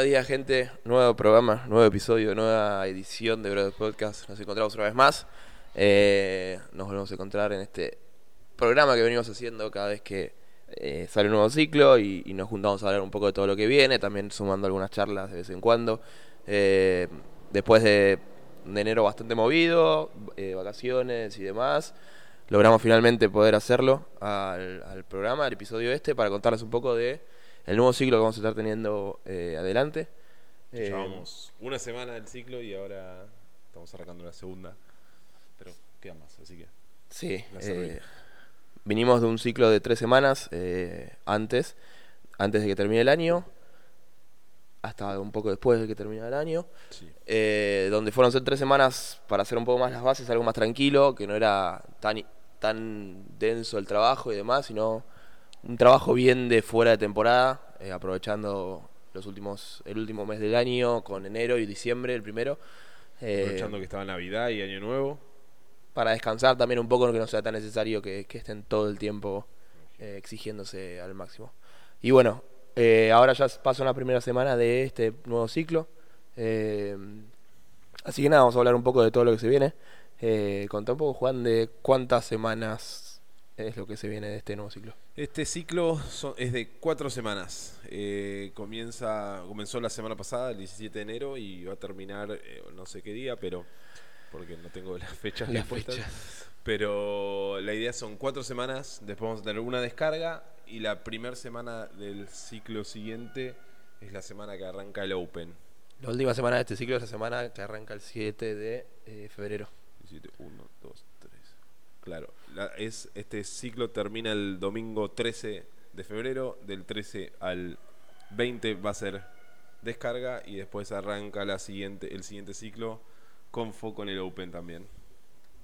Buenos días, gente. Nuevo programa, nuevo episodio, nueva edición de Brothers Podcast. Nos encontramos una vez más. Eh, nos volvemos a encontrar en este programa que venimos haciendo cada vez que eh, sale un nuevo ciclo y, nos juntamos a hablar un poco de todo lo que viene, también sumando algunas charlas de vez en cuando. Eh, después de, de enero bastante movido, eh, vacaciones y demás, logramos finalmente poder hacerlo al, al programa, al episodio este, para contarles un poco de el nuevo ciclo que vamos a estar teniendo eh, adelante. Eh, Llevamos una semana del ciclo y ahora estamos arrancando la segunda. Pero queda más, así que. Sí, eh, vinimos de un ciclo de tres semanas eh, antes, antes de que termine el año, hasta un poco después de que termine el año, Sí. eh, donde fueron tres semanas para hacer un poco más las bases, algo más tranquilo, que no era tan, tan denso el trabajo y demás, sino un trabajo bien de fuera de temporada, eh, aprovechando los últimos, el último mes del año, con enero y diciembre, el primero. eh, Aprovechando que estaba Navidad y Año Nuevo. para descansar también un poco, que no sea tan necesario que, que estén todo el tiempo eh, exigiéndose al máximo. Y bueno, ahora ya pasó la primera semana de este nuevo ciclo. eh, así que nada, vamos a hablar un poco de todo lo que se viene. Eh, contá un poco, Juan, de cuántas semanas es lo que se viene de este nuevo ciclo. Este ciclo son- es de cuatro semanas. Eh, comienza, comenzó la semana pasada, el 17 de enero, y va a terminar eh, no sé qué día, pero porque no tengo las fechas Las fechas. Pero la idea son cuatro semanas, después vamos a tener una descarga y la primera semana del ciclo siguiente es la semana que arranca el Open. La última semana de este ciclo es la semana que arranca el 7 de eh, febrero. 17, 1, 2, 3. Claro, la- es, este ciclo termina el domingo 13 de febrero, del 13 al 20 va a ser descarga y después arranca la siguiente, el siguiente ciclo con foco en el Open también.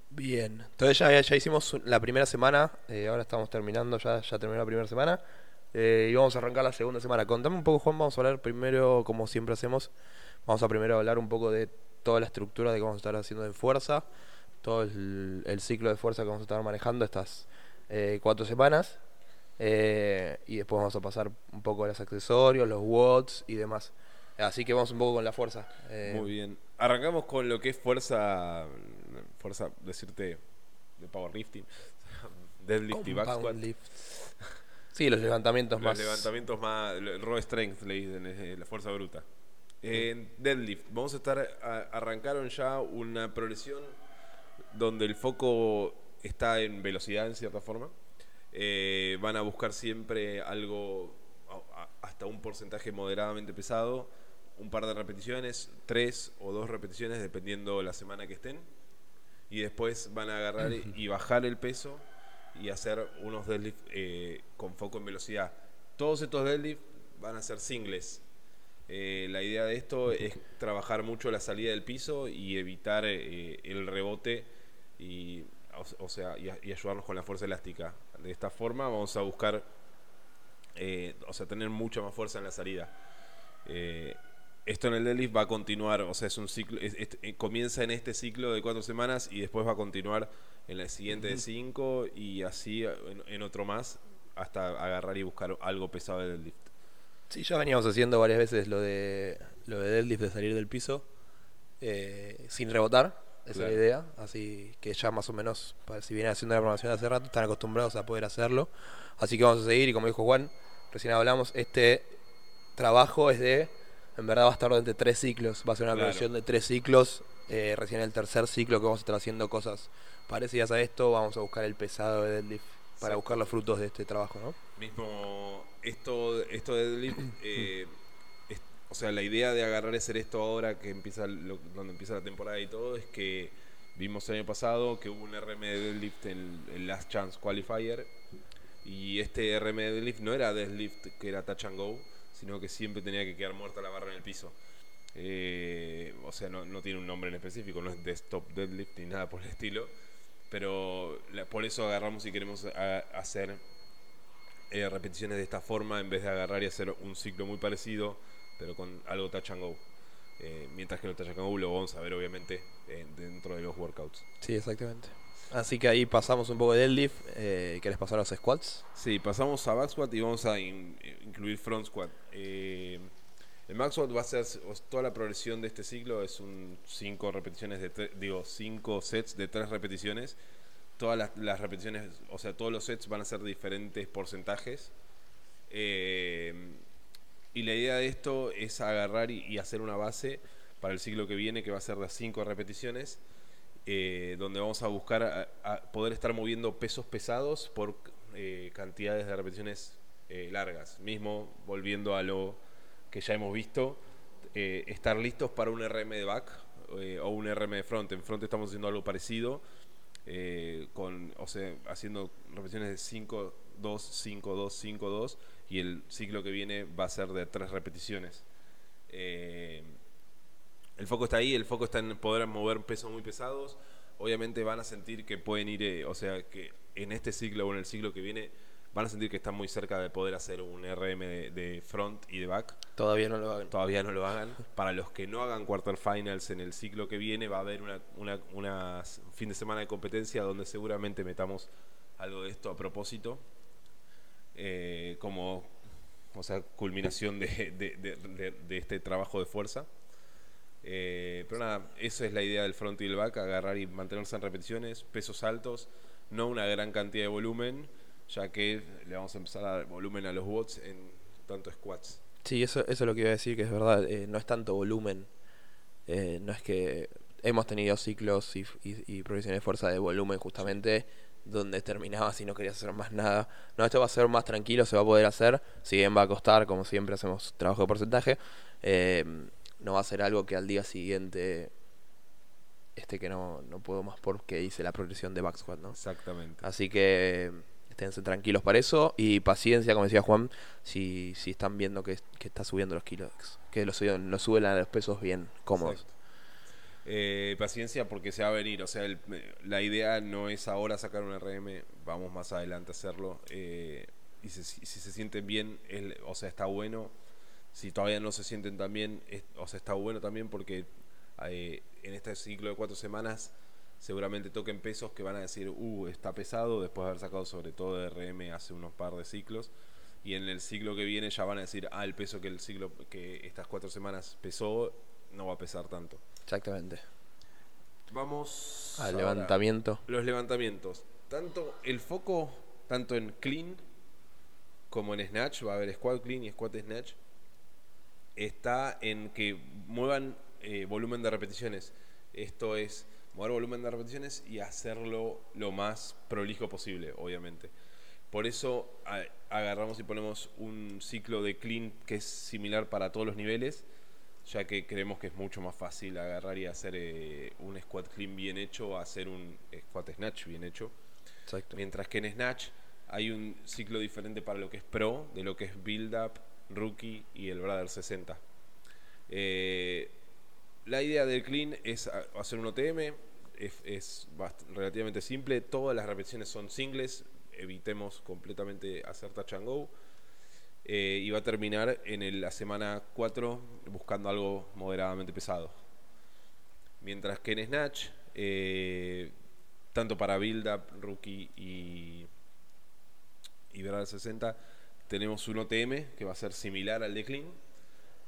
Bien, entonces ya, ya hicimos la primera semana, eh, ahora estamos terminando, ya, ya terminó la primera semana eh, y vamos a arrancar la segunda semana. Contame un poco, Juan, vamos a hablar primero, como siempre hacemos, vamos a primero hablar un poco de toda la estructura de que vamos a estar haciendo en fuerza, todo el, el ciclo de fuerza que vamos a estar manejando estas eh, cuatro semanas eh, y después vamos a pasar un poco a los accesorios, los watts y demás. Así que vamos un poco con la fuerza. eh, Muy bien. Arrancamos con lo que es fuerza, fuerza, decirte, de powerlifting, deadlift y back compound squat. lifts. Sí, los levantamientos Los más. levantamientos más, el raw strength le dicen, eh, la fuerza bruta. En deadlift, vamos a estar, a- arrancaron ya una progresión donde el foco está en velocidad en cierta forma. Eh, van a buscar siempre algo, hasta un porcentaje moderadamente pesado, un par de repeticiones, tres o dos repeticiones dependiendo la semana que estén. Y después van a agarrar y bajar el peso y hacer unos deadlift eh, con foco en velocidad. Todos estos deadlift van a ser singles. Eh, la idea de esto es trabajar mucho la salida del piso y evitar el rebote y, o, o sea, y, ayudarnos con la fuerza elástica. De esta forma vamos a buscar, eh, o sea, tener mucha más fuerza en la salida. Eh, esto en el deadlift va a continuar, o sea, es un ciclo, es- es- eh, comienza en este ciclo de cuatro semanas y después va a continuar en la siguiente de cinco y así en, en otro más hasta agarrar y buscar algo pesado de deadlift. Sí, ya veníamos haciendo varias veces lo de lo de deadlift de salir del piso eh, sin rebotar, esa es la idea, así que ya más o menos, si vienen haciendo la programación hace rato, están acostumbrados a poder hacerlo, así que vamos a seguir y como dijo Juan, recién hablamos, este trabajo es de, en verdad va a estar durante tres ciclos, va a ser una Claro. de tres ciclos, eh, recién el tercer ciclo que vamos a estar haciendo cosas parecidas a esto, vamos a buscar el pesado de deadlift para Exacto. buscar los frutos de este trabajo, ¿no? Mismo esto, esto de deadlift, eh, o sea, la idea de agarrar y hacer esto ahora que empieza lo- donde empieza la temporada y todo es que vimos el año pasado que hubo un RM de deadlift en el Last Chance Qualifier y este RM de deadlift no era deadlift que era touch and go, sino que siempre tenía que quedar muerta la barra en el piso. Eh, o sea, no, tiene un nombre en específico, no es desktop deadlift ni nada por el estilo, pero por eso agarramos y queremos hacer eh, repeticiones de esta forma en vez de agarrar y hacer un ciclo muy parecido, pero con algo touch and go. Eh, mientras que los touch and go lo vamos a ver obviamente eh, dentro de los workouts. Sí, exactamente. Así que ahí pasamos un poco de deadlift. Eh, ¿Querés pasar a los squats? Sí, pasamos a back squat y vamos a in- incluir front squat. Eh, El max out va a ser toda la progresión de este ciclo es un 5 repeticiones de tre- digo 5 sets de 3 repeticiones. Todas las, las repeticiones, o sea, todos los sets van a ser diferentes porcentajes. Eh, y la idea de esto es agarrar y, y hacer una base para el ciclo que viene, que va a ser de 5 repeticiones, eh, donde vamos a buscar a, a poder estar moviendo pesos pesados por eh, cantidades de repeticiones eh, largas. Mismo volviendo a lo que ya hemos visto, eh, estar listos para un RM de back eh, o un RM de front. En front estamos haciendo algo parecido, eh, con, o sea, haciendo repeticiones de 5, 2, 5, 2, 5, 2, y el ciclo que viene va a ser de 3 repeticiones. Eh, el foco está ahí, el foco está en poder mover pesos muy pesados. Obviamente van a sentir que pueden ir, eh, o sea, que en este ciclo o en el ciclo que viene van a sentir que están muy cerca de poder hacer un RM de, de front y de back. Todavía no lo hagan. Todavía no lo hagan. Para los que no hagan quarterfinals en el ciclo que viene, va a haber una, una, una fin de semana de competencia donde seguramente metamos algo de esto a propósito. Eh, como, o sea, culminación de, de- de- de- este trabajo de fuerza. Eh, pero nada, esa es la idea del front y el back, agarrar y mantenerse en repeticiones, pesos altos, no una gran cantidad de volumen, ya que le vamos a empezar a dar volumen a los bots en tanto squats. Sí, eso, eso es lo que iba a decir, que es verdad, eh, no es tanto volumen, eh, no es que hemos tenido ciclos y, y, y progresiones de fuerza de volumen justamente donde terminabas y no querías hacer más nada. No, esto va a ser más tranquilo, se va a poder hacer, si bien va a costar, como siempre hacemos trabajo de porcentaje, eh, no va a ser algo que al día siguiente este que no, no puedo más porque hice la progresión de back squat, ¿no? Exactamente. Así que esténse tranquilos para eso y paciencia, como decía Juan, si, si están viendo que, que está subiendo los kilos, que lo suben, lo suben a los pesos bien cómodos. Exacto. Eh, paciencia porque se va a venir, o sea, el- la idea no es ahora sacar un RM, vamos más adelante a hacerlo. eh, y si, se sienten bien, o sea, está bueno. Si todavía no se sienten tan bien, o sea, está bueno también porque eh, en este ciclo de cuatro semanas seguramente toquen pesos que van a decir, uh, está pesado, después de haber sacado sobre todo de RM hace unos par de ciclos. Y en el ciclo que viene ya van a decir, ah, el peso que el ciclo que estas cuatro semanas pesó no va a pesar tanto. Exactamente. Vamos Al ahora. levantamiento. Los levantamientos. Tanto el foco, tanto en clean como en snatch, va a haber squat clean y squat snatch, está en que muevan eh, volumen de repeticiones. Esto es mover volumen de repeticiones y hacerlo lo más prolijo posible, obviamente. Por eso agarramos y ponemos un ciclo de clean que es similar para todos los niveles, ya que creemos que es mucho más fácil agarrar y hacer eh, un squat clean bien hecho a hacer un squat snatch bien hecho. Exacto. Mientras que en Snatch hay un ciclo diferente para lo que es Pro, de lo que es Build Up, Rookie y el Brother 60. Eh, la idea del Clean es hacer un OTM, es, es relativamente simple, todas las repeticiones son singles, evitemos completamente hacer touch and go. Eh, y va a terminar en la semana 4 buscando algo moderadamente pesado. Mientras que en Snatch, eh, tanto para Build Up, Rookie y, y Brother 60, tenemos un OTM que va a ser similar al de Clean.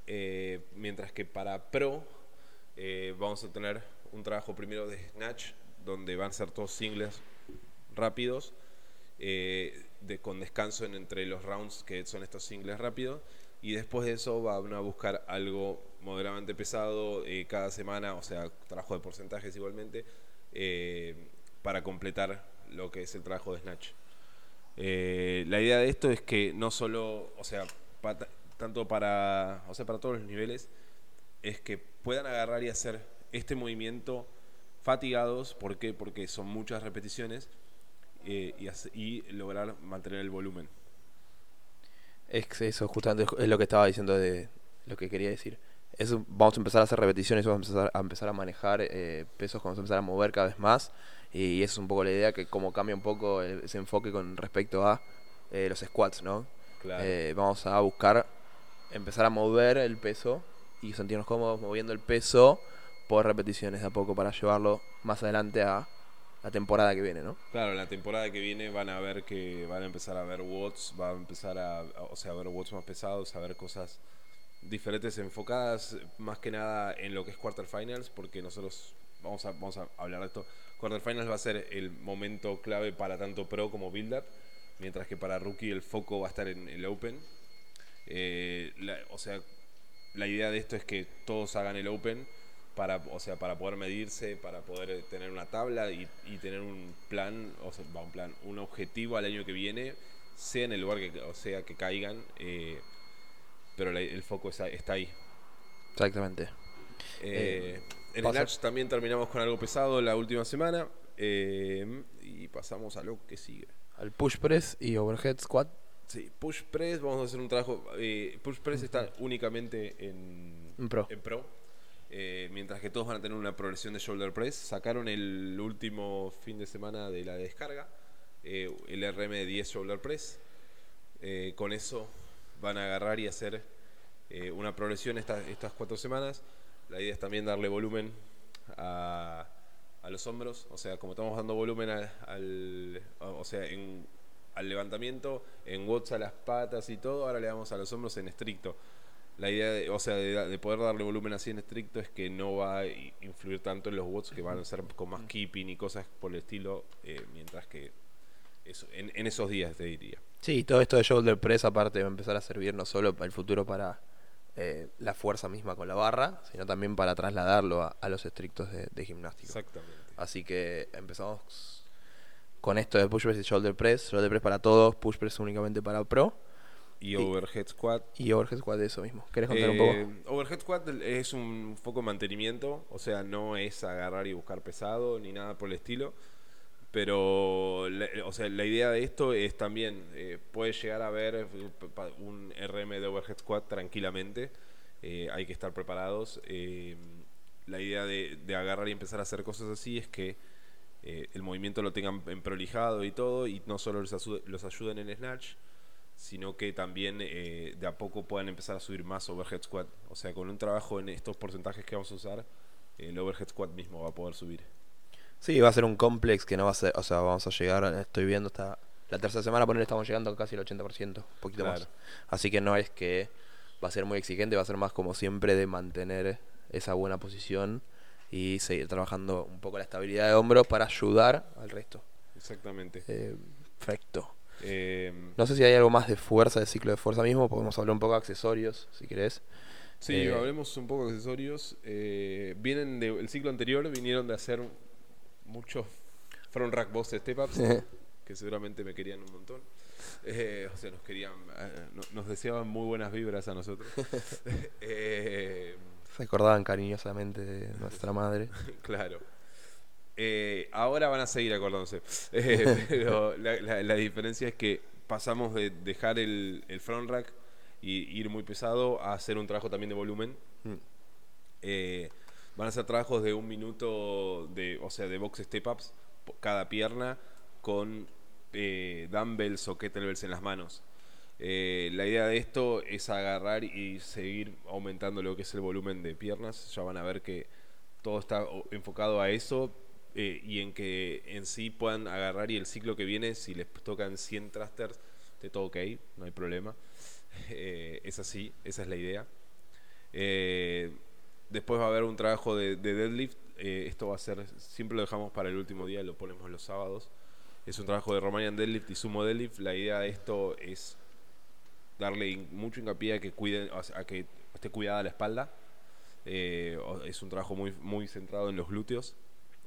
Eh, mientras que para Pro eh, vamos a tener un trabajo primero de Snatch, donde van a ser todos singles rápidos, de, con descanso en, entre los rounds que son estos singles rápidos. Y después de eso van a buscar algo moderadamente pesado eh, cada semana, o sea, trabajo de porcentajes igualmente, eh, para completar lo que es el trabajo de Snatch. Eh, la idea de esto es que no solo, o sea, pa- tanto para, o sea, para todos los niveles, es que puedan agarrar y hacer este movimiento fatigados, ¿por qué? Porque son muchas repeticiones eh, y, hace- y lograr mantener el volumen. Es que eso justamente es lo que estaba diciendo de lo que quería decir. Eso, vamos a empezar a hacer repeticiones, vamos a empezar a, empezar a manejar eh, pesos, vamos a empezar a mover cada vez más. Y esa es un poco la idea, que como cambia un poco ese enfoque con respecto a eh, los squats, ¿no? Claro. Eh, vamos a buscar empezar a mover el peso y sentirnos cómodos moviendo el peso por repeticiones de a poco para llevarlo más adelante a la temporada que viene, ¿no? Claro, la temporada que viene van a ver que van a empezar a ver watts, va a empezar a, o sea, a ver watts más pesados, a ver cosas diferentes enfocadas más que nada en lo que es quarterfinals, porque nosotros vamos a, vamos a hablar de esto. Quarterfinals va a ser el momento clave para tanto pro como build-up, mientras que para rookie el foco va a estar en el open. Eh, o sea, la idea de esto es que todos hagan el open para, o sea, para poder medirse, para poder eh, tener una tabla y, y tener un plan, o sea, un plan, un objetivo al año que viene, sea en el lugar que, o sea, que caigan, eh, pero la- el foco está, está ahí. Exactamente. Eh, en pasa- Snatch también terminamos con algo pesado la última semana y pasamos a lo que sigue. Al push press y overhead squat. Sí, push press, vamos a hacer un trabajo. push press está únicamente en, En pro. Eh, mientras que todos van a tener una progresión de shoulder press. Sacaron el último fin de semana de la descarga, eh, el RM10 shoulder press. Eh, con eso van a agarrar y hacer eh, una progresión esta- estas cuatro semanas. La idea es también darle volumen a, a los hombros, o sea, como estamos dando volumen al, o sea, en- al levantamiento, en watts a las patas y todo, ahora le damos a los hombros en estricto. La idea, de, o sea, de, de poder darle volumen así en estricto es que no va a influir tanto en los watts que van a ser con más keeping y cosas por el estilo, eh, mientras que eso, en, en esos días te diría. Sí, todo esto de shoulder press aparte va a empezar a servir no solo para el futuro para eh, la fuerza misma con la barra, sino también para trasladarlo a, a los estrictos de, de gimnástico. Exactamente. Así que empezamos con esto de push press y shoulder press. Shoulder press para todos, push press únicamente para pro. Y overhead squat. Y overhead squat de eso mismo. ¿Querés contar un poco? Eh, Overhead squat es un foco de mantenimiento, o sea, no es agarrar y buscar pesado ni nada por el estilo. Pero, o sea, la idea de esto es también, eh, puede llegar a ver un RM de overhead squat tranquilamente. eh, hay que estar preparados. eh, la idea de, de agarrar y empezar a hacer cosas así es que eh, el movimiento lo tengan en prolijado y todo, y no solo los, los ayuden en snatch, sino que también eh, de a poco puedan empezar a subir más overhead squat. O sea, con un trabajo en estos porcentajes que vamos a usar, el overhead squat mismo va a poder subir. Sí, va a ser un complex que no va a ser, o sea, vamos a llegar, estoy viendo hasta la tercera semana, poner estamos llegando casi al 80%, un poquito más. Así que no es que va a ser muy exigente, va a ser más como siempre de mantener esa buena posición y seguir trabajando un poco la estabilidad de hombros para ayudar al resto. Exactamente. Eh, perfecto. Eh, No sé si hay algo más de fuerza, de ciclo de fuerza mismo, podemos hablar un poco de accesorios, si querés. sí, eh, hablemos un poco de accesorios. Eh, vienen del ciclo anterior, vinieron de hacer muchos front rack boss step ups, que seguramente me querían un montón. Eh, o sea, nos querían, eh, no- nos deseaban muy buenas vibras a nosotros. Eh, Se acordaban cariñosamente de nuestra madre. Claro. Eh, ahora van a seguir acordándose. Eh, pero la, la- la diferencia es que pasamos de dejar el, el front rack y ir muy pesado a hacer un trabajo también de volumen. Mm. Eh, van a ser trabajos de un minuto de, o sea, de box step ups cada pierna con eh, dumbbells o kettlebells en las manos. Eh, la idea de esto es agarrar y seguir aumentando lo que es el volumen de piernas. Ya van a ver que todo está enfocado a eso eh, y en que en sí puedan agarrar y el ciclo que viene, si les tocan 100 thrusters, de todo ok, no hay problema. Eh, es así, esa es la idea. Eh, después va a haber un trabajo de, de deadlift. eh, esto va a ser, siempre lo dejamos para el último día, lo ponemos los sábados. Es un trabajo de Romanian deadlift y sumo deadlift. La idea de esto es darle mucho hincapié a que cuiden, sea, a que esté cuidada la espalda. Eh, es un trabajo muy, muy centrado en los glúteos,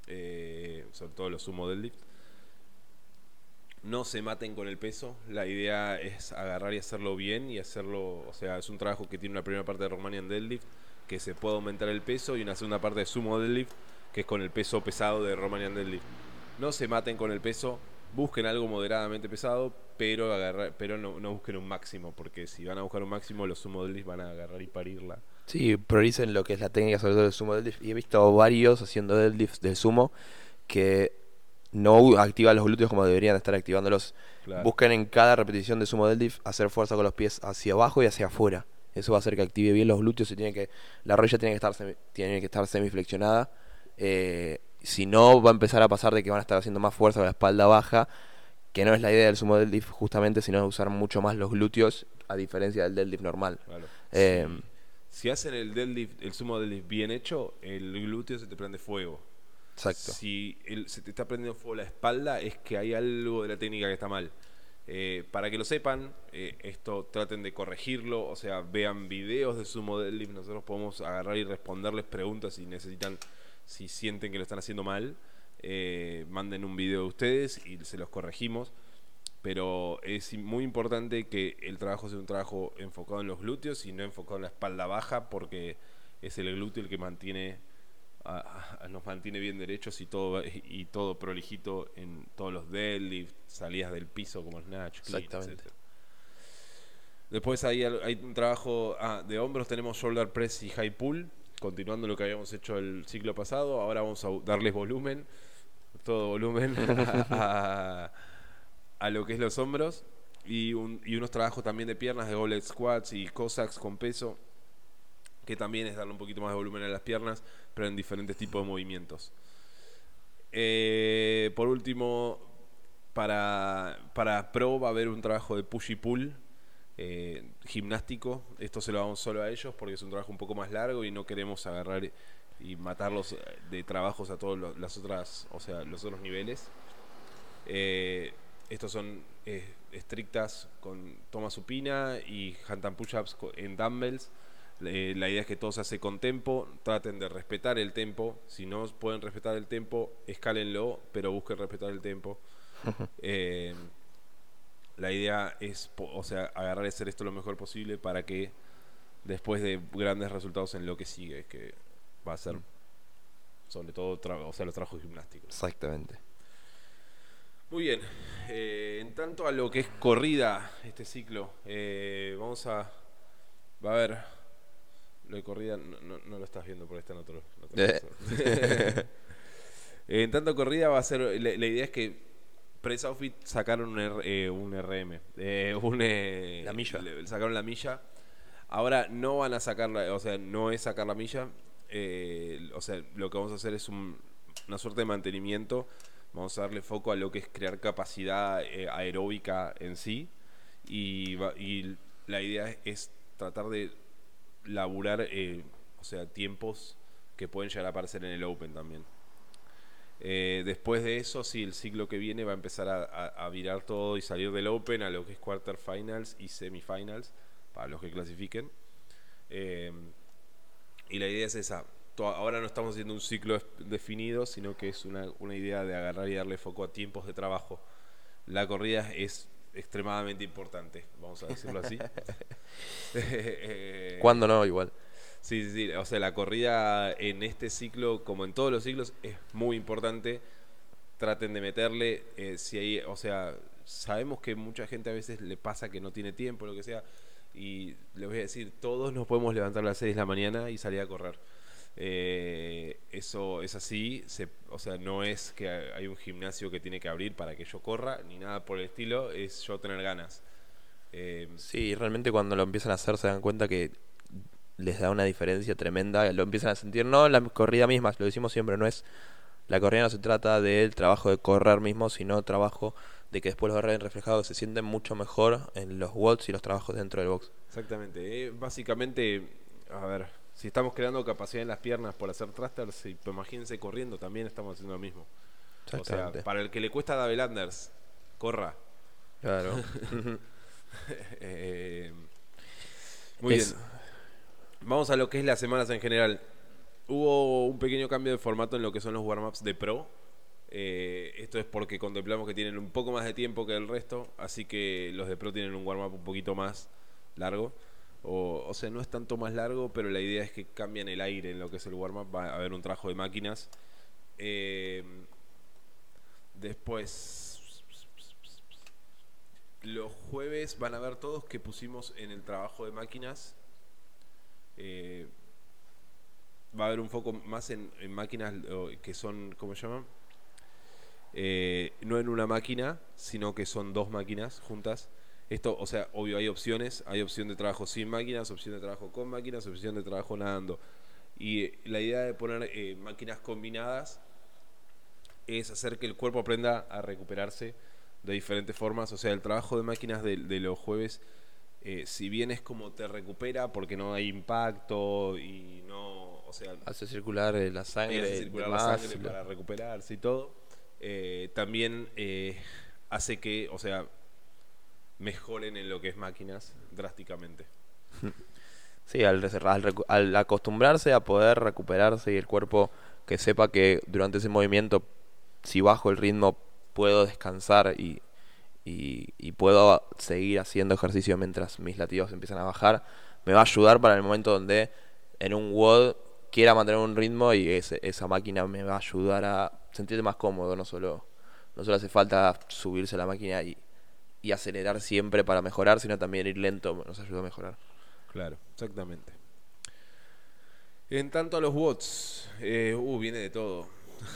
eh, sobre todo los sumo deadlift. No se maten con el peso, la idea es agarrar y hacerlo bien y hacerlo, o sea, es un trabajo que tiene una primera parte de Romanian deadlift, que se puede aumentar el peso, y una segunda parte de sumo deadlift, que es con el peso pesado de Romanian deadlift. No se maten con el peso, busquen algo moderadamente pesado, pero agarrar, pero no, no busquen un máximo, porque si van a buscar un máximo, los sumo deadlift van a agarrar y parirla. Sí, prioricen lo que es la técnica sobre todo del sumo deadlift. Y he visto varios haciendo deadlifts del sumo que no activan los glúteos como deberían estar activándolos. Claro. Busquen en cada repetición de sumo deadlift hacer fuerza con los pies hacia abajo y hacia afuera. Eso va a hacer que active bien los glúteos y tiene que la rodilla tiene que estar semi, tiene que estar semiflexionada. Eh, si no va a empezar a pasar de que van a estar haciendo más fuerza con la espalda baja, que no es la idea del sumo deadlift justamente, sino usar mucho más los glúteos a diferencia del deadlift normal. Claro. Eh, si hacen el deadlift, el sumo deadlift bien hecho, el glúteo se te prende fuego. Exacto. Si el- se te está prendiendo fuego la espalda, es que hay algo de la técnica que está mal. Eh, para que lo sepan, eh, esto traten de corregirlo, o sea, vean videos de sumo deadlift, nosotros podemos agarrar y responderles preguntas si necesitan, si sienten que lo están haciendo mal, eh, manden un video de ustedes y se los corregimos. Pero es muy importante que el trabajo sea un trabajo enfocado en los glúteos y no enfocado en la espalda baja, porque es el glúteo el que mantiene a- a- nos mantiene bien derechos y todo y todo prolijito en todos los deadlift, salidas del piso como snatch, clean, Exactamente. etcétera. Después hay, hay un trabajo ah, de hombros, tenemos shoulder press y high pull, continuando lo que habíamos hecho el ciclo pasado. Ahora vamos a darles volumen, todo volumen a, a lo que es los hombros y, un- y unos trabajos también de piernas de goblet squats y cossacks con peso que también es darle un poquito más de volumen a las piernas, pero en diferentes tipos de movimientos. Eh, por último, para, para pro va a haber un trabajo de push y pull eh, gimnástico. Esto se lo damos solo a ellos porque es un trabajo un poco más largo y no queremos agarrar y matarlos de trabajos a todos los, las otras, o sea, los otros niveles. Eh, estos son eh, estrictas con toma supina y hand and push-ups en dumbbells. Eh, la idea es que todo se hace con tempo, traten de respetar el tempo. Si no pueden respetar el tempo, escálenlo, pero busquen respetar el tempo. Eh, la idea es, o sea, agarrar y hacer esto lo mejor posible para que después de grandes resultados en lo que sigue, que va a ser sobre todo, o sea, los trabajos gimnásticos. Exactamente. Muy bien, eh, en tanto a lo que es corrida, este ciclo, eh, vamos a, va a haber, lo de corrida no, no- no lo estás viendo por esta en otro, en otro Eh. caso. en tanto corrida va a ser, la, la idea es que Press Outfit sacaron un, R- eh, un RM, eh, un, eh, La milla. le- sacaron la milla, ahora no van a sacar, la, o sea, no es sacar la milla, o sea, lo que vamos a hacer es un- una suerte de mantenimiento Vamos a darle foco a lo que es crear capacidad eh, aeróbica en sí. Y, la idea es tratar de laburar, eh, o sea, tiempos que pueden llegar a aparecer en el Open también. Eh, después de eso, sí, el ciclo que viene va a empezar a, virar todo y salir del Open a lo que es quarterfinals y semifinals, para los que clasifiquen. Y la idea es esa. Ahora no estamos haciendo un ciclo definido, sino que es una, una idea de agarrar y darle foco a tiempos de trabajo. La corrida es extremadamente importante, vamos a decirlo así. ¿Cuándo no? Igual. Sí, sí, sí. O sea, la corrida en este ciclo, como en todos los ciclos, es muy importante. Traten de meterle, eh, si hay, o sea, sabemos que mucha gente a veces le pasa que no tiene tiempo, lo que sea, y les voy a decir, todos nos podemos levantar a las 6 de la mañana y salir a correr. Eh, eso es así, se- o sea, no es que hay un gimnasio que tiene que abrir para que yo corra, ni nada por el estilo, es yo tener ganas. Eh, Sí, realmente cuando lo empiezan a hacer se dan cuenta que les da una diferencia tremenda, lo empiezan a sentir, no la corrida misma, lo decimos siempre, no es, la corrida no se trata del trabajo de correr mismo, sino trabajo de que después los ven reflejados, se sienten mucho mejor en los watts y los trabajos dentro del box. Exactamente. eh, básicamente, a ver, si estamos creando capacidad en las piernas por hacer thrusters, pues imagínense corriendo, también estamos haciendo lo mismo. O sea, para el que le cuesta double unders, corra. Claro. Eh, muy Es- bien. Vamos a lo que es las semanas en general. Hubo un pequeño cambio de formato en lo que son los warm-ups de pro. Eh, esto es porque contemplamos que tienen un poco más de tiempo que el resto, así que los de pro tienen un warm-up un poquito más largo. O, o sea, no es tanto más largo, pero la idea es que cambian el aire en lo que es el warm-up. Va a haber un trabajo de máquinas. Eh, después, los jueves van a ver todos que pusimos en el trabajo de máquinas. Eh, va a haber un foco más en, máquinas que son, ¿cómo se llaman? Eh, no en una máquina, sino que son dos máquinas juntas. Esto, o sea, obvio, hay opciones. Hay opción de trabajo sin máquinas, opción de trabajo con máquinas, opción de trabajo nadando. Y eh, la idea de poner eh, máquinas combinadas es hacer que el cuerpo aprenda a recuperarse de diferentes formas. O sea, el trabajo de máquinas de, de los jueves eh, si bien es como te recupera porque no hay impacto y no, o sea, Hace circular la sangre. hace circular la sangre para recuperarse y todo, también hace que, o sea, mejoren en lo que es máquinas drásticamente. Sí, al, al acostumbrarse a poder recuperarse y el cuerpo que sepa que durante ese movimiento, si bajo el ritmo, puedo descansar y, y, puedo seguir haciendo ejercicio mientras mis latidos empiezan a bajar, me va a ayudar para el momento donde en un WOD quiera mantener un ritmo y ese- esa máquina me va a ayudar a sentirme más cómodo, no solo, no solo hace falta subirse a la máquina y, y acelerar siempre para mejorar, sino también ir lento nos ayuda a mejorar. Claro, exactamente. En tanto a los bots, eh, uh, viene de todo.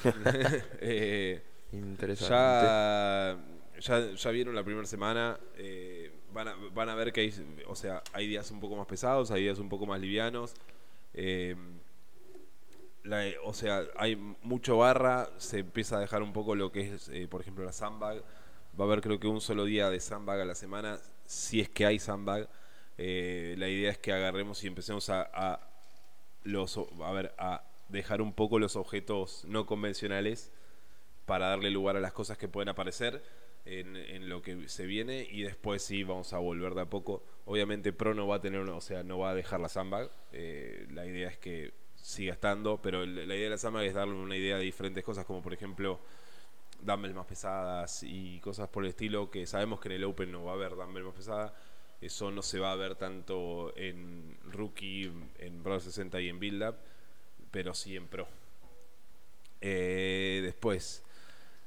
Eh, Interesante. ya, ya, ya vieron la primera semana, eh, van, a, van a ver que hay, o sea, hay días un poco más pesados, hay días un poco más livianos. la- o sea, hay mucho barra, se empieza a dejar un poco lo que es, por ejemplo, la sandbag. Va a haber creo que un solo día de sandbag a la semana, si es que hay sandbag. Eh, la idea es que agarremos y empecemos a, los, a ver, a dejar un poco los objetos no convencionales para darle lugar a las cosas que pueden aparecer en, lo que se viene y después sí vamos a volver de a poco. Obviamente Pro no va a tener, o sea, no va a dejar la sandbag. eh, la idea es que siga estando, pero la idea de la sandbag es darle una idea de diferentes cosas, como por ejemplo dumbbells más pesadas y cosas por el estilo que sabemos que en el Open no va a haber dumbbell más pesada. Eso no se va a ver tanto en Rookie, en Pro 60 y en Build Up, pero sí en Pro. Eh, después,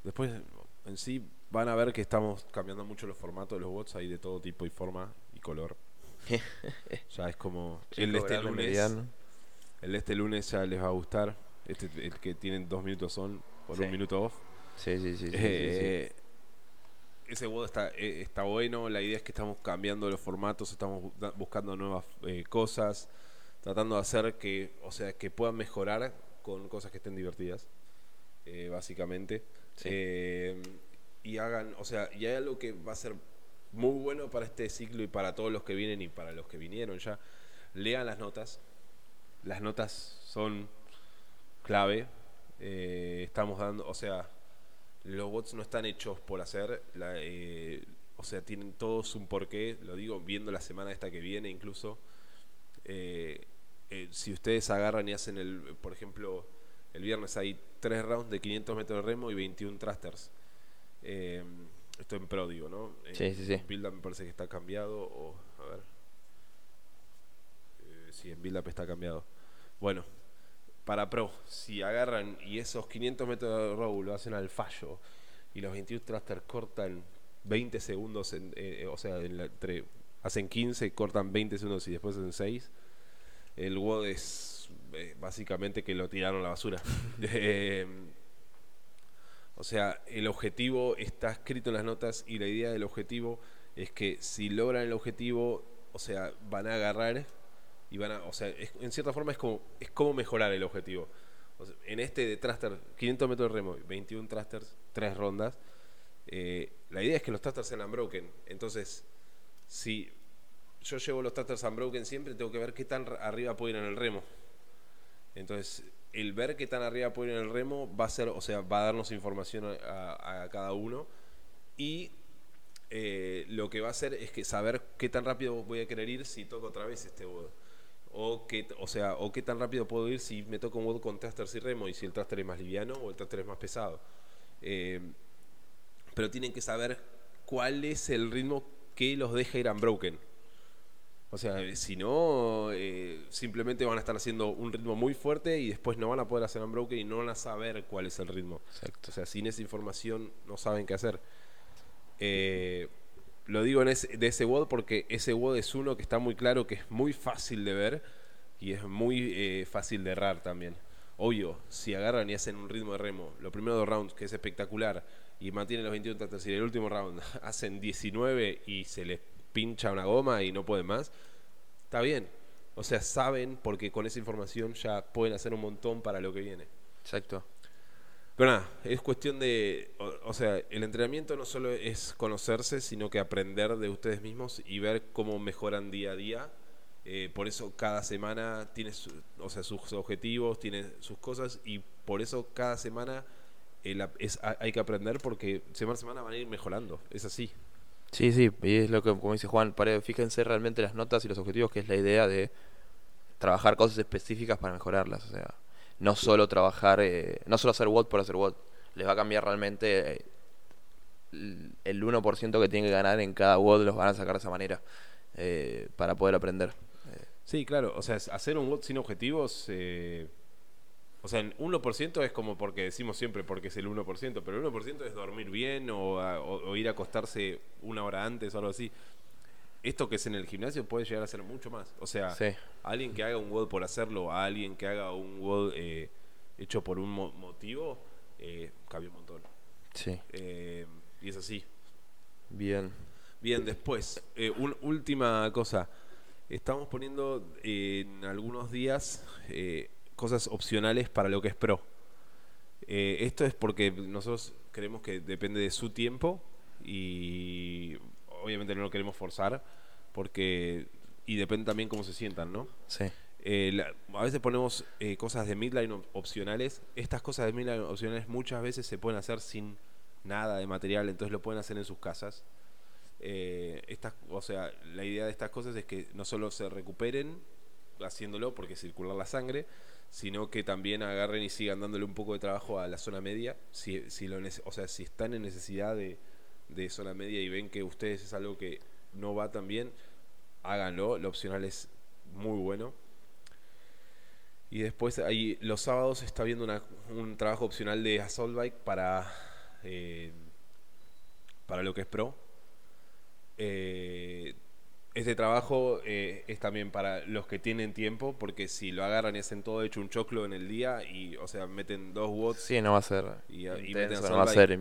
después en sí van a ver que estamos cambiando mucho los formatos de los bots, hay de todo tipo y forma y color. ya es como el de este lunes. mediano. El de este lunes ya les va a gustar. Este el que tienen dos minutos on por Sí. un minuto off. Sí, sí, sí. sí. Eh, Ese WOD está, eh, está bueno, la idea es que estamos cambiando los formatos, estamos buscando nuevas eh, cosas, tratando de hacer que, o sea, que puedan mejorar con cosas que estén divertidas, eh, básicamente. Sí. Y hagan, o sea, y hay algo que va a ser muy bueno para este ciclo y para todos los que vienen y para los que vinieron ya. Lean las notas. Las notas son clave. Eh, estamos dando, o sea, los bots no están hechos por hacer, la, eh, o sea, tienen todos un porqué, lo digo viendo la semana esta que viene incluso. Eh, eh, si ustedes agarran y hacen el, por ejemplo, el viernes hay tres rounds de 500 metros de remo y 21 thrusters. Eh, esto en pro, digo, ¿no? Sí, sí, sí. Build Up me parece que está cambiado, o, a ver. Sí, en Build Up está cambiado. Bueno, para pro, si agarran y esos 500 metros de row lo hacen al fallo y los 21 thrusters cortan 20 segundos, en- eh, o sea, en la- entre, hacen 15, cortan 20 segundos y después hacen 6, el WOD es eh, básicamente que lo tiraron a la basura. Eh, o sea, el objetivo está escrito en las notas y la idea del objetivo es que si logran el objetivo, o sea, van a agarrar y van a, o sea, en cierta forma es como es como mejorar el objetivo. En este de thruster, 500 metros de remo, 21 thrusters, 3 rondas, eh, la idea es que los thrusters sean unbroken. Entonces, si yo llevo los thrusters unbroken siempre, tengo que ver qué tan arriba puedo ir en el remo. Entonces, el ver qué tan arriba puede ir en el remo va a ser, o sea, va a darnos información a, cada uno. Y eh, lo que va a hacer es que saber qué tan rápido voy a querer ir si toco otra vez este WOD. O, qué, o sea, o qué tan rápido puedo ir si me toco un WOD con thrusters y remo y si el thruster es más liviano o el thruster es más pesado. Eh, pero tienen que saber cuál es el ritmo que los deja ir unbroken. O sea, si no, eh, simplemente van a estar haciendo un ritmo muy fuerte y después no van a poder hacer unbroken y no van a saber cuál es el ritmo. Exacto. O sea, sin esa información no saben qué hacer. Eh, lo digo en ese- de ese WOD porque ese WOD es uno que está muy claro, que es muy fácil de ver y es muy eh, fácil de errar también. Obvio, si agarran y hacen un ritmo de remo, los primeros dos rounds, que es espectacular, y mantienen los 21 traters, y el último round hacen 19 y se les pincha una goma y no pueden más, está bien. O sea, saben porque con esa información ya pueden hacer un montón para lo que viene. Exacto. Pero nada, es cuestión de. O, sea, el entrenamiento no solo es conocerse, sino que aprender de ustedes mismos y ver cómo mejoran día a día. Eh, por eso cada semana tiene su- o sea, sus objetivos, tiene sus cosas y por eso cada semana eh, es, ha- hay que aprender porque semana a semana van a ir mejorando. Es así. Sí, sí, y es lo que, como dice Juan, fíjense realmente las notas y los objetivos, que es la idea de trabajar cosas específicas para mejorarlas. O sea, no solo trabajar, eh, no solo hacer WOD por hacer WOD. Les va a cambiar realmente eh, el el 1% que tienen que ganar en cada WOD, los van a sacar de esa manera eh, para poder aprender. Sí, claro. O sea, hacer un WOD sin objetivos. eh, o sea, en 1% es como porque decimos siempre porque es el 1%, pero el 1% es dormir bien o- o ir a acostarse una hora antes o algo así. Esto que es en el gimnasio puede llegar a ser mucho más. O sea, Sí. alguien que haga un WOD por hacerlo, a alguien que haga un WOD eh, hecho por un mo- motivo, eh, cambia un montón. sí, Eh, y es así. bien. Bien, después, un- última cosa. Estamos poniendo en algunos días cosas opcionales para lo que es pro. Esto es porque nosotros creemos que depende de su tiempo y obviamente no lo queremos forzar porque y depende también cómo se sientan, ¿no? Sí, Eh, la- a veces ponemos eh, cosas de midline op- opcionales. Estas cosas de midline opcionales muchas veces se pueden hacer sin nada de material, entonces lo pueden hacer en sus casas. Eh, estas, o sea, la idea de estas cosas es que no solo se recuperen haciéndolo porque circular la sangre, sino que también agarren y sigan dándole un poco de trabajo a la zona media. Si, si lo o sea, si están en necesidad de, de zona media y ven que ustedes es algo que no va tan bien, háganlo. Lo opcional es muy bueno. Y después ahí los sábados está viendo un trabajo opcional de Assault Bike para, eh, para lo que es pro. Eh, este trabajo eh, es también para los que tienen tiempo, porque si lo agarran y hacen todo hecho un choclo en el día y, o sea, meten dos watts, sí, no va a ser Y- meten no va a ser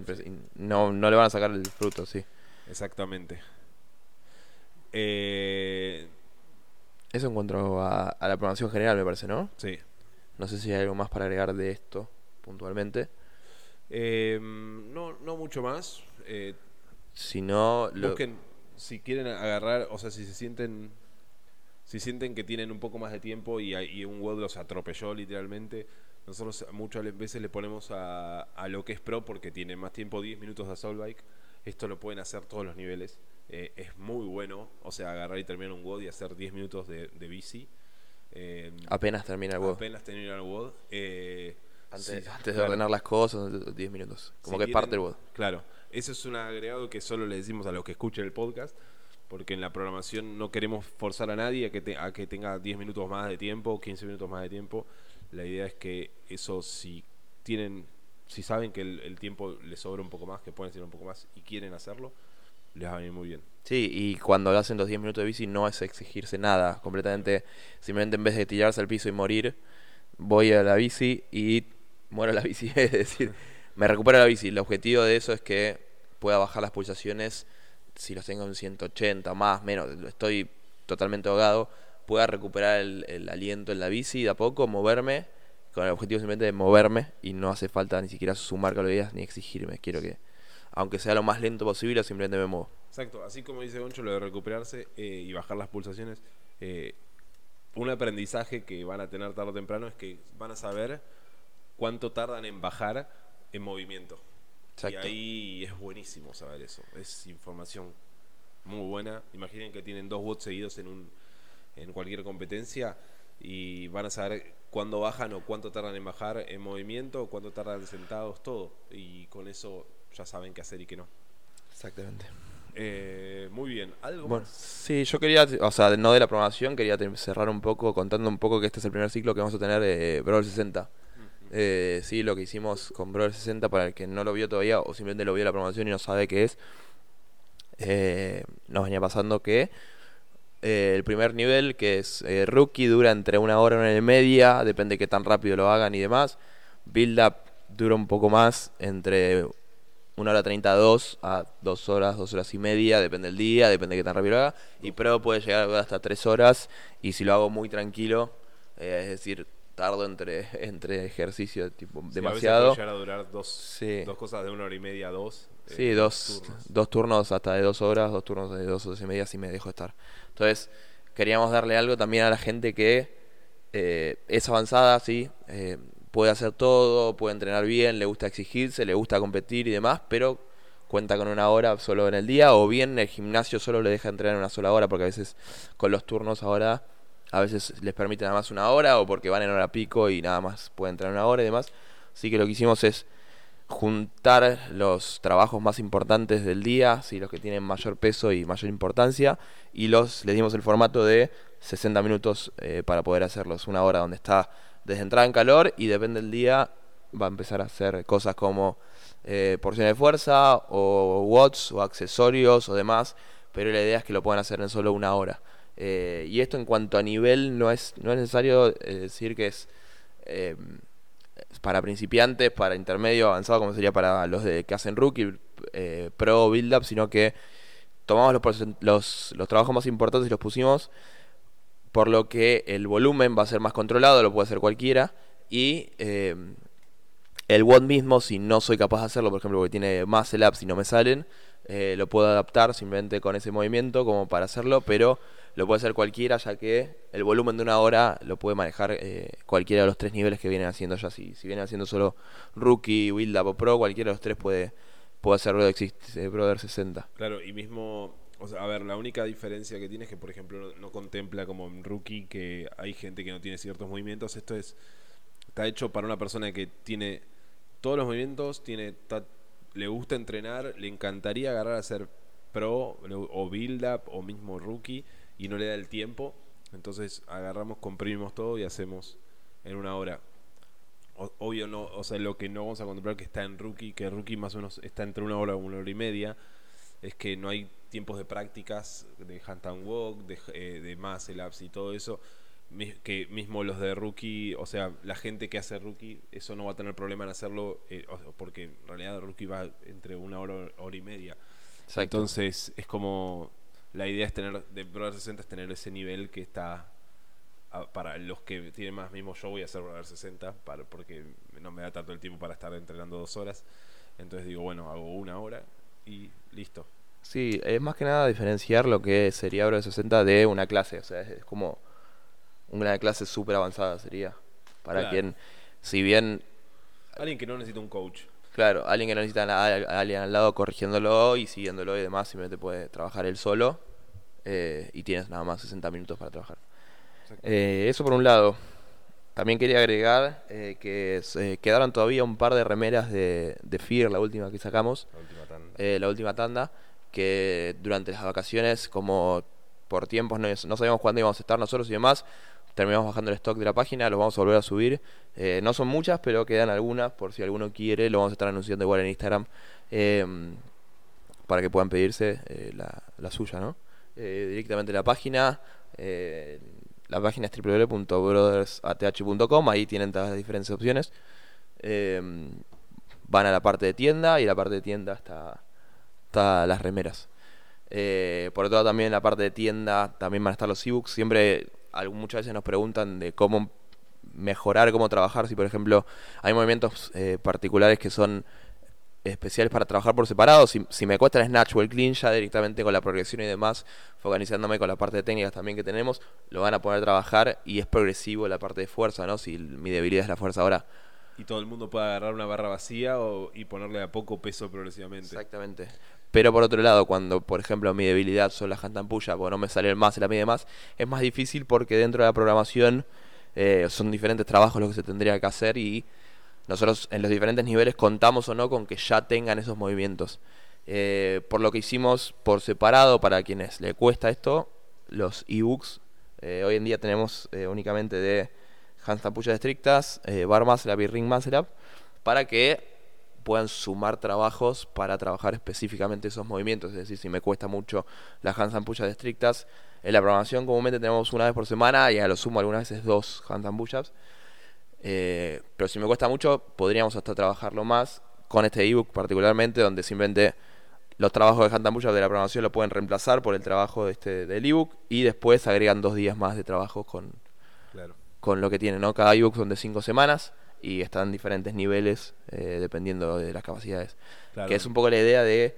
no, no le van a sacar el fruto, sí. exactamente. Eh, Eso en cuanto a, a la programación general, me parece, ¿no? sí. No sé si hay algo más para agregar de esto puntualmente. Eh, no, no mucho más. Eh, Si no, lo- Busquen, si quieren agarrar, o sea, si se sienten, si sienten que tienen un poco más de tiempo y, y un WOD los atropelló literalmente, nosotros muchas veces le ponemos a, a lo que es pro porque tiene más tiempo, 10 minutos de Assault Bike. Esto lo pueden hacer todos los niveles. Eh, es muy bueno, o sea, agarrar y terminar un WOD y hacer 10 minutos de, de bici. Eh, apenas termina el WOD. apenas terminar el WOD. eh, Antes, sí, antes de ordenar las cosas, 10 minutos. Como Si que es parte del WOD. Claro, eso es un agregado que solo le decimos a los que escuchen el podcast, porque en la programación no queremos forzar a nadie a que, tenga 10 minutos más de tiempo, 15 minutos más de tiempo. La idea es que eso si tienen, si saben que el, el tiempo les sobra un poco más, que pueden hacer un poco más y quieren hacerlo, les va a venir muy bien. Sí, y cuando hacen los 10 minutos de bici no es exigirse nada, completamente. Simplemente en vez de tirarse al piso y morir, voy a la bici y muero a la bici. Es decir, me recupero la bici. El objetivo de eso es que pueda bajar las pulsaciones, si los tengo en 180, más, menos, estoy totalmente ahogado, pueda recuperar el, el aliento en la bici de a poco, moverme, con el objetivo simplemente de moverme y no hace falta ni siquiera sumar calorías ni exigirme. Quiero que, aunque sea lo más lento posible, simplemente me muevo. Exacto, así como dice Goncho, lo de recuperarse eh, y bajar las pulsaciones, eh, un aprendizaje que van a tener tarde o temprano es que van a saber cuánto tardan en bajar en movimiento. Exacto. Y ahí es buenísimo saber eso, es información muy buena. Imaginen que tienen dos watts seguidos en, un, en cualquier competencia y van a saber cuándo bajan o cuánto tardan en bajar en movimiento, cuánto tardan sentados, todo. Y con eso ya saben qué hacer y qué no. Exactamente. Eh, muy bien, algo Bueno, más. sí, yo quería, o sea, no de la programación, quería cerrar un poco contando un poco que este es el primer ciclo que vamos a tener de Brawl 60. Eh, sí, lo que hicimos con Brawl 60, para el que no lo vio todavía o simplemente lo vio la programación y no sabe qué es, eh, nos venía pasando que eh, el primer nivel, que es rookie, dura entre una hora y una y media, depende de qué tan rápido lo hagan y demás. Build up dura un poco más, entre una hora 32 a dos horas, dos horas y media, depende del día, depende de qué tan rápido lo haga. Y Pro puede llegar hasta tres horas y si lo hago muy tranquilo, es decir, tardo entre, entre ejercicio, tipo, Sí, a veces demasiado. puede llegar a durar dos, Sí. dos cosas de una hora y media a dos. eh, Sí, dos turnos. dos turnos hasta de dos horas, dos turnos de dos horas y media, si me dejo estar. Entonces, queríamos darle algo también a la gente que eh, es avanzada, sí, eh, puede hacer todo, puede entrenar bien, le gusta exigirse, le gusta competir y demás, pero cuenta con una hora solo en el día, o bien el gimnasio solo le deja entrenar una sola hora, porque a veces con los turnos ahora, a veces les permite nada más una hora, o porque van en hora pico y nada más pueden entrenar una hora y demás. Así que lo que hicimos es juntar los trabajos más importantes del día, sí, los que tienen mayor peso y mayor importancia, y los les dimos el formato de 60 minutos eh, para poder hacerlos, una hora donde está desde entrada en calor y depende del día va a empezar a hacer cosas como eh, porciones de fuerza o watts o accesorios o demás, pero la idea es que lo puedan hacer en solo una hora. Eh, y esto en cuanto a nivel no es, no es necesario eh, decir que es eh, para principiantes, para intermedio, avanzado, como sería para los de que hacen rookie, eh, pro, build up, sino que tomamos los, los, trabajos más importantes y los pusimos, por lo que el volumen va a ser más controlado, lo puede hacer cualquiera, y el WOD mismo, si no soy capaz de hacerlo, por ejemplo, porque tiene muscle ups y no me salen, lo puedo adaptar simplemente con ese movimiento como para hacerlo, pero lo puede hacer cualquiera, ya que el volumen de una hora lo puede manejar eh, cualquiera de los tres niveles que vienen haciendo ya. Si, si vienen haciendo solo rookie, build up o pro, cualquiera de los tres puede, puede hacer eh, Brother 60. Claro, y mismo, a ver, la única diferencia que tiene es que, por ejemplo, no, contempla como en rookie que hay gente que no tiene ciertos movimientos. Esto es, está hecho para una persona que tiene todos los movimientos, tiene, le gusta entrenar, le encantaría agarrar a ser pro o build up o mismo rookie y no le da el tiempo. Entonces agarramos, comprimimos todo y hacemos en una hora. O- obvio no, o sea, lo que no vamos a contemplar que está en rookie, que rookie más o menos está entre una hora y una hora y media, es que no hay tiempos de prácticas de and walk, de, eh, de muscle ups y todo eso, que mismo los de rookie, o sea, la gente que hace rookie, eso no va a tener problema en hacerlo, eh, o- porque en realidad rookie va entre una hora, hora y media. Exacto. Entonces es como, la idea es tener, de Brother 60 es tener ese nivel que está a- para los que tienen más mismo yo voy a hacer Brother 60 para, porque no me da tanto el tiempo para estar entrenando dos horas entonces digo bueno hago una hora y listo Sí, es más que nada diferenciar lo que sería Brother 60 de una clase. O sea, es, es como una clase súper avanzada sería. Para Claro. quien, si bien alguien que no necesita un coach Claro, alguien que no necesita a, alguien al lado corrigiéndolo y siguiéndolo y demás, simplemente puede trabajar él solo eh, y tienes nada más 60 minutos para trabajar. Eh, eso por un lado. También quería agregar eh, que se quedaron todavía un par de remeras de, de Fear, la última que sacamos, la última tanda la última tanda, que durante las vacaciones, como por tiempos no, no sabíamos cuándo íbamos a estar nosotros y demás, terminamos bajando el stock de la página, los vamos a volver a subir. Eh, no son muchas, pero quedan algunas, por si alguno quiere, lo vamos a estar anunciando igual en Instagram, eh, para que puedan pedirse eh, la, suya, ¿no? Eh, directamente en la página. la página es www.brothersath.com, ahí tienen todas las diferentes opciones. Eh, van a la parte de tienda y la parte de tienda está, está las remeras. Por otro lado también la parte de tienda también van a estar los ebooks. Siempre muchas veces nos preguntan de cómo mejorar, cómo trabajar. Si por ejemplo hay movimientos eh, particulares que son especiales para trabajar por separado. Si, si me cuesta el snatch o el clean ya directamente con la progresión y demás, focalizándome con la parte de técnicas también que tenemos, lo van a poder trabajar y es progresivo la parte de fuerza, ¿no? Si mi debilidad es la fuerza ahora. y todo el mundo puede agarrar una barra vacía o, y ponerle a poco peso progresivamente Exactamente. Pero por otro lado, cuando por ejemplo mi debilidad son las up o no me sale el más y la mide más, es más difícil porque dentro de la programación eh, son diferentes trabajos los que se tendría que hacer y nosotros en los diferentes niveles contamos o no con que ya tengan esos movimientos. Eh, por lo que hicimos por separado para quienes le cuesta esto, los ebooks. Eh, hoy en día tenemos únicamente de push estrictas, bar up y ring up, para que puedan sumar trabajos para trabajar específicamente esos movimientos. Es decir, si me cuesta mucho las handstand push-ups estrictas, en la programación comúnmente tenemos una vez por semana y a lo sumo algunas veces dos handstand push-ups. Eh, pero si me cuesta mucho, podríamos hasta trabajarlo más con este ebook particularmente, donde simplemente los trabajos de handstand push-up de la programación lo pueden reemplazar por el trabajo de este, del ebook y después agregan dos días más de trabajo con, claro con lo que tiene, ¿no? Cada ebook son de 5 semanas y están en diferentes niveles eh, dependiendo de las capacidades. Claro. Que es un poco la idea de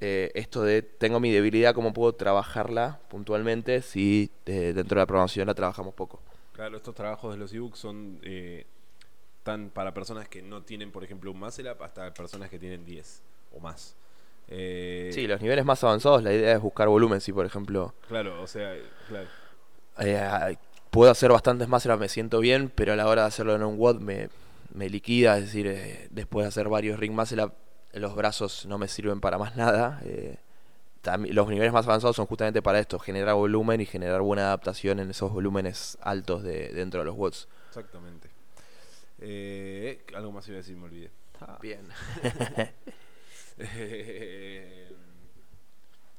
eh, esto de tengo mi debilidad, cómo puedo trabajarla puntualmente si eh, dentro de la programación la trabajamos poco. Claro, estos trabajos de los ebooks son tan para personas que no tienen, por ejemplo, un Muscle Up hasta personas que tienen 10 o más. Sí, los niveles más avanzados, la idea es buscar volumen. Si, por ejemplo, Claro, o sea, claro. eh, puedo hacer bastantes más, me siento bien, pero a la hora de hacerlo en un WOD me, me liquida. Es decir, eh, después de hacer varios ring up, los brazos no me sirven para más nada. eh, los niveles más avanzados son justamente para esto, generar volumen y generar buena adaptación en esos volúmenes altos de, dentro de los WODs. Exactamente. Eh, algo más iba a decir, me olvidé. Bien. Eh,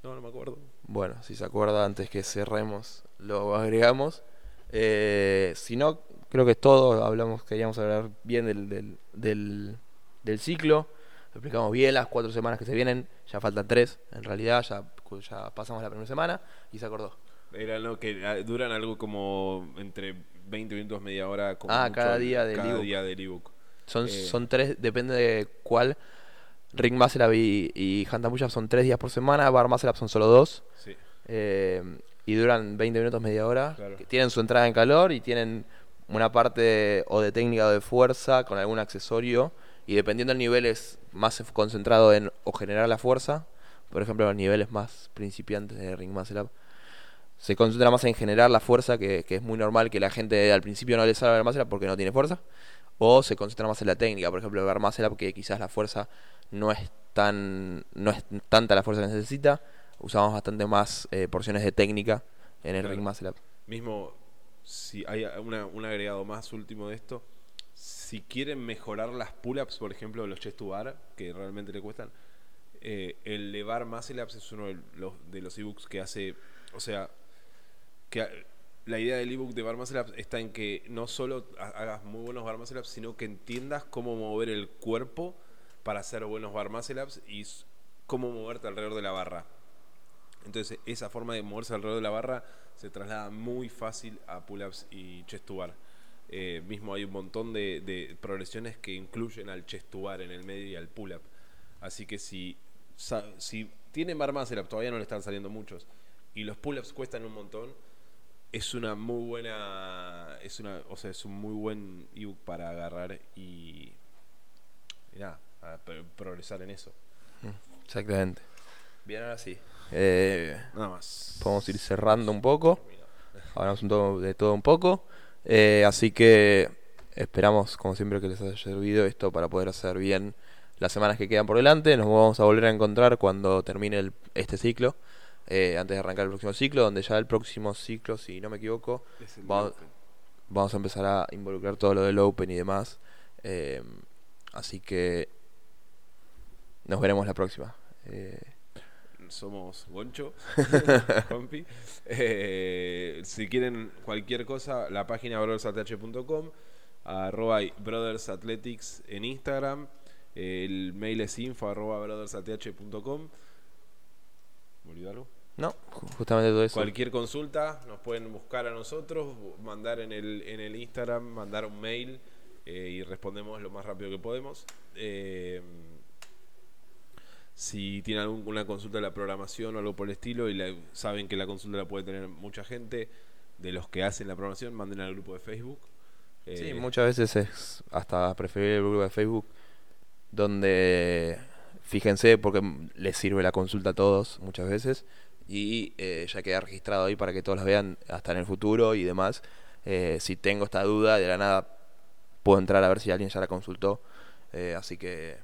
no, no me acuerdo. Bueno, si se acuerda, antes que cerremos, lo agregamos. Eh, si no, creo que es todo. Hablamos, queríamos hablar bien del, del, del, del ciclo. Lo explicamos bien las cuatro semanas que se vienen. Ya faltan tres, en realidad. Ya, ya pasamos la primera semana y se acordó. Era lo que ah, duran algo como entre 20 minutos, media hora. como Ah, mucho cada día del cada ebook. día del ebook. Son, Eh. son tres, depende de cuál. Ring Up y, y Up son tres días por semana. Bar Up son solo dos. Sí. Eh, y duran 20 minutos, media hora. Claro. que tienen su entrada en calor y tienen una parte o de técnica o de fuerza con algún accesorio. Y dependiendo del nivel es más concentrado en o generar la fuerza. Por ejemplo, los niveles más principiantes de Ring Muscle Up. Se concentra más en generar la fuerza, que, que es muy normal que la gente al principio no le salga el Muscle Up porque no tiene fuerza. O se concentra más en la técnica, por ejemplo, el Bar Muscle Up, que quizás la fuerza no es tan no es tanta la fuerza que necesita. Usamos bastante más eh, porciones de técnica en el Claro. Ring Muscle Up. Mismo, si hay una, un agregado más último de esto, si quieren mejorar las pull-ups, por ejemplo, los chest to bar, que realmente le cuestan, eh, el de bar muscle ups es uno de los, de los ebooks que hace, o sea, que la idea del ebook de bar muscle ups está en que no solo ha- hagas muy buenos bar muscle ups, sino que entiendas cómo mover el cuerpo para hacer buenos bar muscle ups y cómo moverte alrededor de la barra. Entonces, esa forma de moverse alrededor de la barra se traslada muy fácil a pull-ups y chest to bar. Eh, mismo hay un montón de, de progresiones que incluyen al chest to bar en el medio y al pull-up. Así que si, si tienen bar up, todavía no le están saliendo muchos, y los pull-ups cuestan un montón, es una muy buena, es una, o sea, es un muy buen ebook para agarrar y, y nada, a pro- progresar en eso. Exactamente. Bien, ahora sí. Eh, Nada más. podemos ir cerrando un poco. Hablamos un de todo un poco. Eh, así que esperamos, como siempre, que les haya servido esto para poder hacer bien las semanas que quedan por delante. Nos vamos a volver a encontrar cuando termine el- este ciclo. eh, antes de arrancar el próximo ciclo, donde ya el próximo ciclo, si no me equivoco, vamos, a empezar a involucrar todo lo del Open y demás. Eh, así que nos veremos la próxima. Eh, somos Goncho, compi. Eh, si quieren cualquier cosa, la página brothersath.com, arroba Brothers Athletics en Instagram, el mail es info arroba brothersath.com. ¿Me algo? no, ju- justamente todo eso. Cualquier consulta nos pueden buscar a nosotros, mandar en el, en el Instagram, mandar un mail eh, y respondemos lo más rápido que podemos. Eh, si tienen alguna consulta de la programación o algo por el estilo y la- saben que la consulta la puede tener mucha gente de los que hacen la programación, manden al grupo de Facebook. Sí, Eh, muchas veces es hasta preferible el grupo de Facebook, donde fíjense porque les sirve la consulta a todos muchas veces y eh, ya queda registrado ahí para que todos las vean hasta en el futuro y demás. Eh, si tengo esta duda, de la nada puedo entrar a ver si alguien ya la consultó. Así que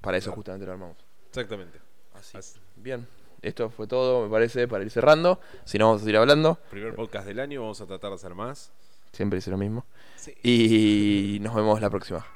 para eso Claro. justamente lo armamos. Exactamente. Así. Así- Bien, esto fue todo, me parece, para ir cerrando. Si no, vamos a seguir hablando. Primer podcast del año, vamos a tratar de hacer más. Siempre hice lo mismo. Sí. Y nos vemos la próxima.